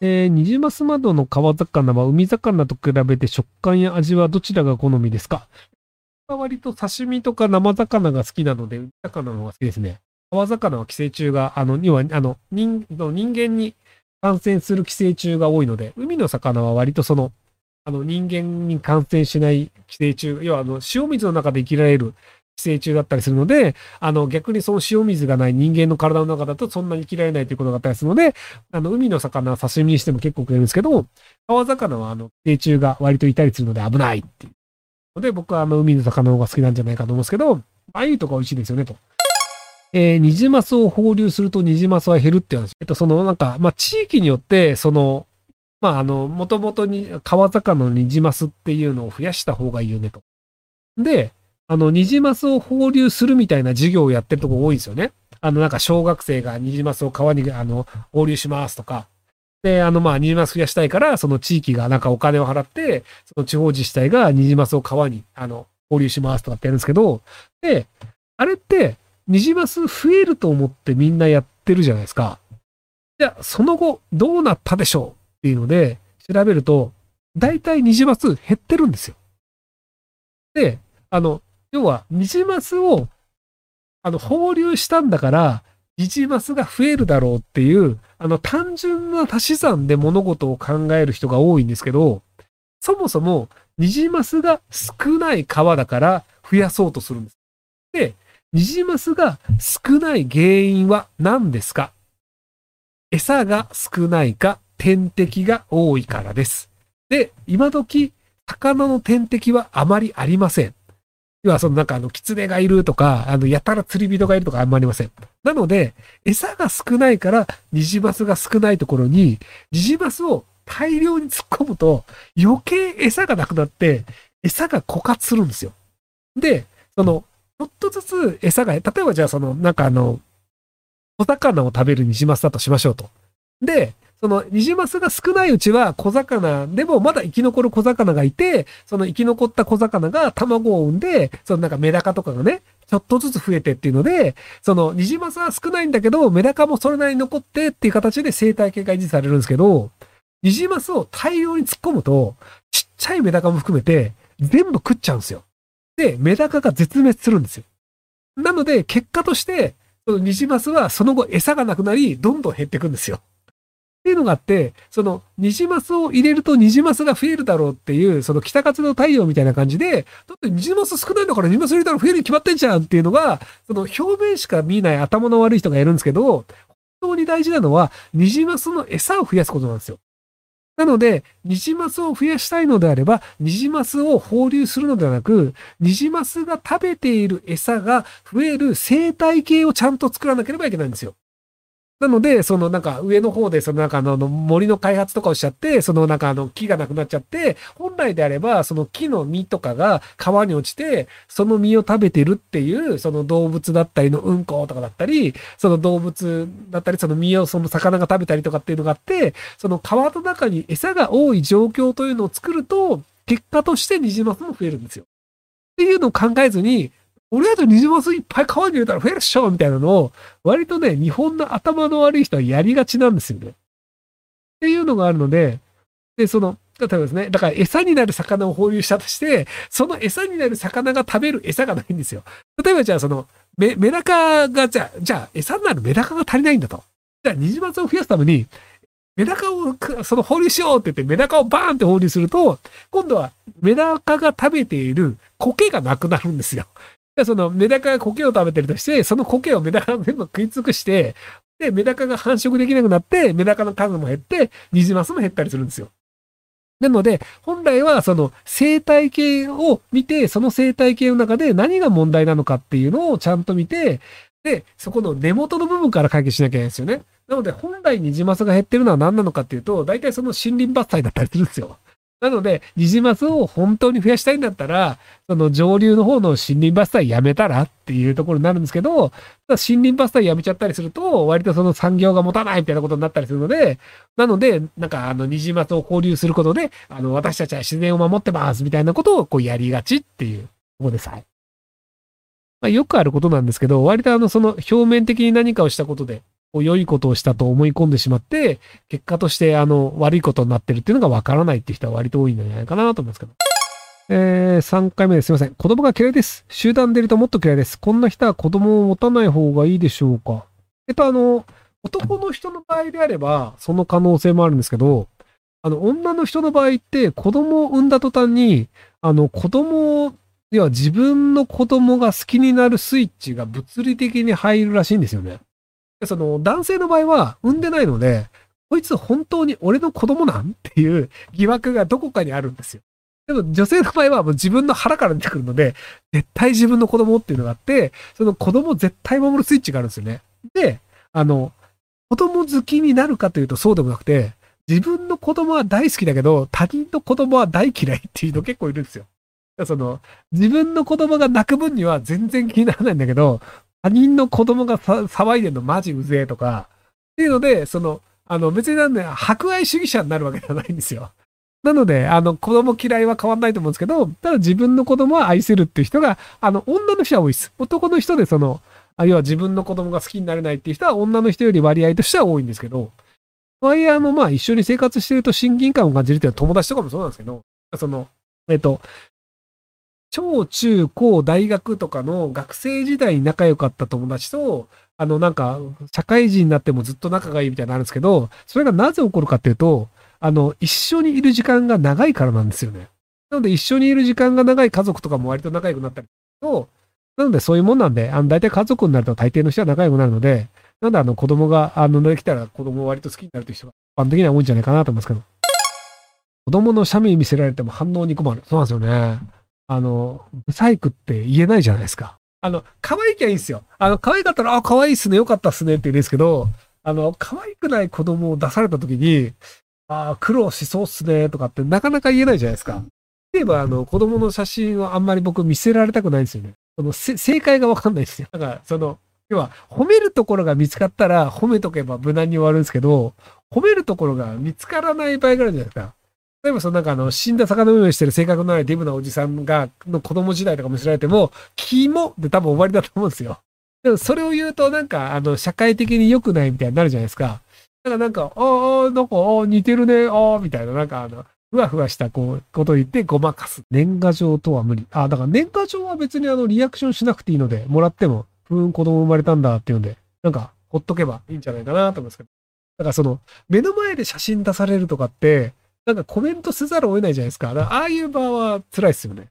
えー、ニジマス窓の川魚は海魚と比べて食感や味はどちらが好みですか？割と刺身とか生魚が好きなので、海魚の方が好きですね。川魚は寄生虫が、あの、要は、あの、人、人間に感染する寄生虫が多いので、海の魚は割とその、あの、人間に感染しない寄生虫、要は、あの、塩水の中で生きられる寄生虫だったりするので、あの、逆にその塩水がない人間の体の中だとそんなに生きられないということがあったりするので、あの、海の魚は刺身にしても結構食えるんですけど、川魚はあの、寄生虫が割といたりするので危ないっていう。ので、僕はあの、海の魚の方が好きなんじゃないかと思うんですけど、鮎とか美味しいですよね、と。えー、ニジマスを放流するとニジマスは減るって話。えっと、その、なんか、まあ、地域によって、その、まあ、あの、もともとに川魚のニジマスっていうのを増やした方がいいよねと。で、あの、ニジマスを放流するみたいな授業をやってるとこ多いんですよね。あの、なんか小学生がニジマスを川に、あの、放流しますとか。で、あの、まあ、ニジマス増やしたいから、その地域がなんかお金を払って、その地方自治体がニジマスを川に、あの、放流しますとかってやるんですけど、で、あれって、ニジマス増えると思ってみんなやってるじゃないですか。じゃあ、その後、どうなったでしょうっていうので、調べると、大体ニジマス減ってるんですよ。で、あの、要は、ニジマスを、あの、放流したんだから、ニジマスが増えるだろうっていう、あの、単純な足し算で物事を考える人が多いんですけど、そもそも、ニジマスが少ない川だから増やそうとするんです。で、ニジマスが少ない原因は何ですか？餌が少ないか天敵が多いからです。で、今時、魚の天敵はあまりありません。要は、そのなんかあの、狐がいるとか、あの、やたら釣り人がいるとかあんまりありません。なので、餌が少ないから、ニジマスが少ないところに、ニジマスを大量に突っ込むと、余計餌がなくなって、餌が枯渇するんですよ。で、その、ちょっとずつ餌が、例えばじゃあその、なんかあの、小魚を食べるニジマスだとしましょうと。で、そのニジマスが少ないうちは小魚でもまだ生き残る小魚がいて、その生き残った小魚が卵を産んで、そのなんかメダカとかがね、ちょっとずつ増えてっていうので、そのニジマスは少ないんだけど、メダカもそれなりに残ってっていう形で生態系が維持されるんですけど、ニジマスを大量に突っ込むと、ちっちゃいメダカも含めて全部食っちゃうんですよ。で、メダカが絶滅するんですよ。なので、結果として、そのニジマスはその後餌がなくなり、どんどん減っていくんですよ。っていうのがあって、その、ニジマスを入れるとニジマスが増えるだろうっていう、その北活の太陽みたいな感じで、だってニジマス少ないんだからニジマス入れたら増えるに決まってんじゃんっていうのが、その表面しか見えない頭の悪い人がいるんですけど、本当に大事なのは、ニジマスの餌を増やすことなんですよ。なので、ニジマスを増やしたいのであれば、ニジマスを放流するのではなく、ニジマスが食べている餌が増える生態系をちゃんと作らなければいけないんですよ。なので、そのなんか上の方で、そのなんかあの森の開発とかをしちゃって、そのなんかあの木がなくなっちゃって、本来であればその木の実とかが川に落ちて、その実を食べてるっていう、その動物だったりのうんことかだったり、その動物だったり、その実をその魚が食べたりとかっていうのがあって、その川の中に餌が多い状況というのを作ると、結果としてニジマスも増えるんですよ。っていうのを考えずに、俺だとニジマスいっぱい川に入れたら増えるっしょみたいなのを、割とね、日本の頭の悪い人はやりがちなんですよね。っていうのがあるので、で、その、例えばですね、だから餌になる魚を放流したとして、その餌になる魚が食べる餌がないんですよ。例えばじゃあその、メメダカが、じゃあ、じゃあ餌になるメダカが足りないんだと。じゃあニジマスを増やすために、メダカをその放流しようって言ってメダカをバーンって放流すると、今度はメダカが食べている苔がなくなるんですよ。で、そのメダカが苔を食べてるとして、その苔をメダカが全部食い尽くして、で、メダカが繁殖できなくなって、メダカの数も減って、ニジマスも減ったりするんですよ。なので、本来はその生態系を見て、その生態系の中で何が問題なのかっていうのをちゃんと見て、で、そこの根元の部分から解決しなきゃいけないんですよね。なので、本来ニジマスが減ってるのは何なのかっていうと、大体その森林伐採だったりするんですよ。なので、ニジマスを本当に増やしたいんだったら、その上流の方の森林伐採やめたらっていうところになるんですけど、森林伐採やめちゃったりすると、割とその産業が持たないみたいなことになったりするので、なので、なんかあの、ニジマスを交流することで、あの、私たちは自然を守ってますみたいなことをこうやりがちっていうところでさえ。まあ、よくあることなんですけど、割とあの、その表面的に何かをしたことで、良いことをしたと思い込んでしまって、結果として、あの、悪いことになってるっていうのがわからないっていう人は割と多いんじゃないかなと思いますけど。えー、3回目です。すいません。子供が嫌いです。集団でいるともっと嫌いです。こんな人は子供を持たない方がいいでしょうか。えっと、あの、男の人の場合であれば、その可能性もあるんですけど、あの、女の人の場合って、子供を産んだ途端に、あの、子供を、要は自分の子供が好きになるスイッチが物理的に入るらしいんですよね。その、男性の場合は産んでないので、こいつ本当に俺の子供なんっていう疑惑がどこかにあるんですよ。でも女性の場合はもう自分の腹から出てくるので、絶対自分の子供っていうのがあって、その子供絶対守るスイッチがあるんですよね。で、あの、子供好きになるかというとそうでもなくて、自分の子供は大好きだけど、他人の子供は大嫌いっていうの結構いるんですよ。その、自分の子供が泣く分には全然気にならないんだけど、他人の子供が騒いでんのマジうぜえとか、っていうので、その、あの別になんで、博愛主義者になるわけじゃないんですよ。なので、あの、子供嫌いは変わんないと思うんですけど、ただ自分の子供は愛せるっていう人が、あの、女の人は多いです。男の人でその、あるいは自分の子供が好きになれないっていう人は女の人より割合としては多いんですけど、とはいえ、あの、まあ、一緒に生活してると親近感を感じるっていうのは友達とかもそうなんですけど、その、えっと、小中高大学とかの学生時代に仲良かった友達と、あの、なんか、社会人になってもずっと仲がいいみたいになるんですけど、それがなぜ起こるかっていうと、あの、一緒にいる時間が長いからなんですよね。なので、一緒にいる時間が長い家族とかも割と仲良くなったりと、なので、そういうもんなんで、あの、大体家族になると大抵の人は仲良くなるので、なんで、あの、子供が、あの、できたら子供を割と好きになるという人が、一般的には多いんじゃないかなと思いますけど。子供の写メ見せられても反応に困る。そうなんですよね。あの、ブサイクって言えないじゃないですか。あの、可愛きゃいいんですよ。あの、可愛かったら、あ、可愛いっすね、よかったっすねって言うんですけど、あの、可愛くない子供を出された時に、あ、苦労しそうっすね、とかってなかなか言えないじゃないですか。例えば、あの、子供の写真をあんまり僕見せられたくないんですよね。その、正解がわかんないですよ。だから、その、要は、褒めるところが見つかったら褒めとけば無難に終わるんですけど、褒めるところが見つからない場合があるじゃないですか。例えば、そのなんかあの、死んだ魚のようにしてる性格のないデブなおじさんが、の子供時代とか見せられても、キモで多分終わりだと思うんですよ。でもそれを言うと、なんか、あの、社会的に良くないみたいになるじゃないですか。だからなんか、ああ、なんか、ああ、似てるね、ああ、みたいな、なんかあの、ふわふわしたこう、ことを言ってごまかす。年賀状とは無理。あ、だから年賀状は別にあの、リアクションしなくていいので、もらっても、ふーん、子供生まれたんだっていうんで、なんか、ほっとけばいいんじゃないかなと思いますけど。だからその、目の前で写真出されるとかって、なんかコメントせざるを得ないじゃないですか。ああいう場は辛いですよね。